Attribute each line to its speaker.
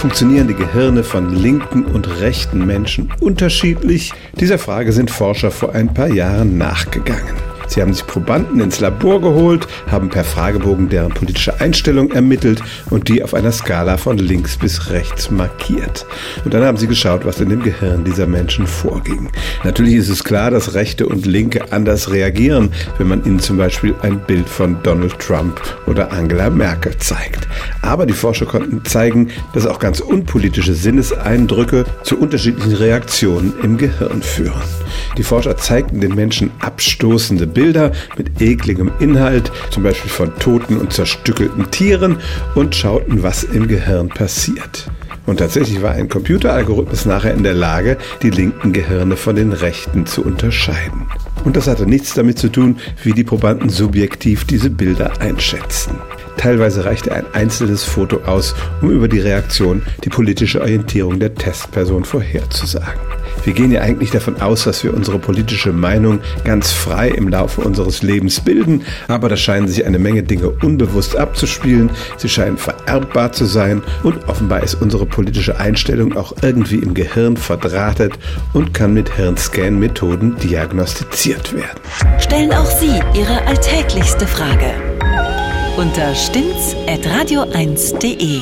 Speaker 1: Funktionieren die Gehirne von linken und rechten Menschen unterschiedlich? Dieser Frage sind Forscher vor ein paar Jahren nachgegangen. Sie haben sich Probanden ins Labor geholt, haben per Fragebogen deren politische Einstellung ermittelt und die auf einer Skala von links bis rechts markiert. Und dann haben sie geschaut, was in dem Gehirn dieser Menschen vorging. Natürlich ist es klar, dass Rechte und Linke anders reagieren, wenn man ihnen zum Beispiel ein Bild von Donald Trump oder Angela Merkel zeigt. Aber die Forscher konnten zeigen, dass auch ganz unpolitische Sinneseindrücke zu unterschiedlichen Reaktionen im Gehirn führen. Die Forscher zeigten den Menschen abstoßende Bilder mit ekligem Inhalt, zum Beispiel von toten und zerstückelten Tieren, und schauten, was im Gehirn passiert. Und tatsächlich war ein Computeralgorithmus nachher in der Lage, die linken Gehirne von den rechten zu unterscheiden. Und das hatte nichts damit zu tun, wie die Probanden subjektiv diese Bilder einschätzten. Teilweise reichte ein einzelnes Foto aus, um über die Reaktion die politische Orientierung der Testperson vorherzusagen. Wir gehen ja eigentlich davon aus, dass wir unsere politische Meinung ganz frei im Laufe unseres Lebens bilden, aber da scheinen sich eine Menge Dinge unbewusst abzuspielen, sie scheinen vererbbar zu sein und offenbar ist unsere politische Einstellung auch irgendwie im Gehirn verdrahtet und kann mit Hirnscan-Methoden diagnostiziert werden.
Speaker 2: Stellen auch Sie Ihre alltäglichste Frage unter stimmtz.radio1.de.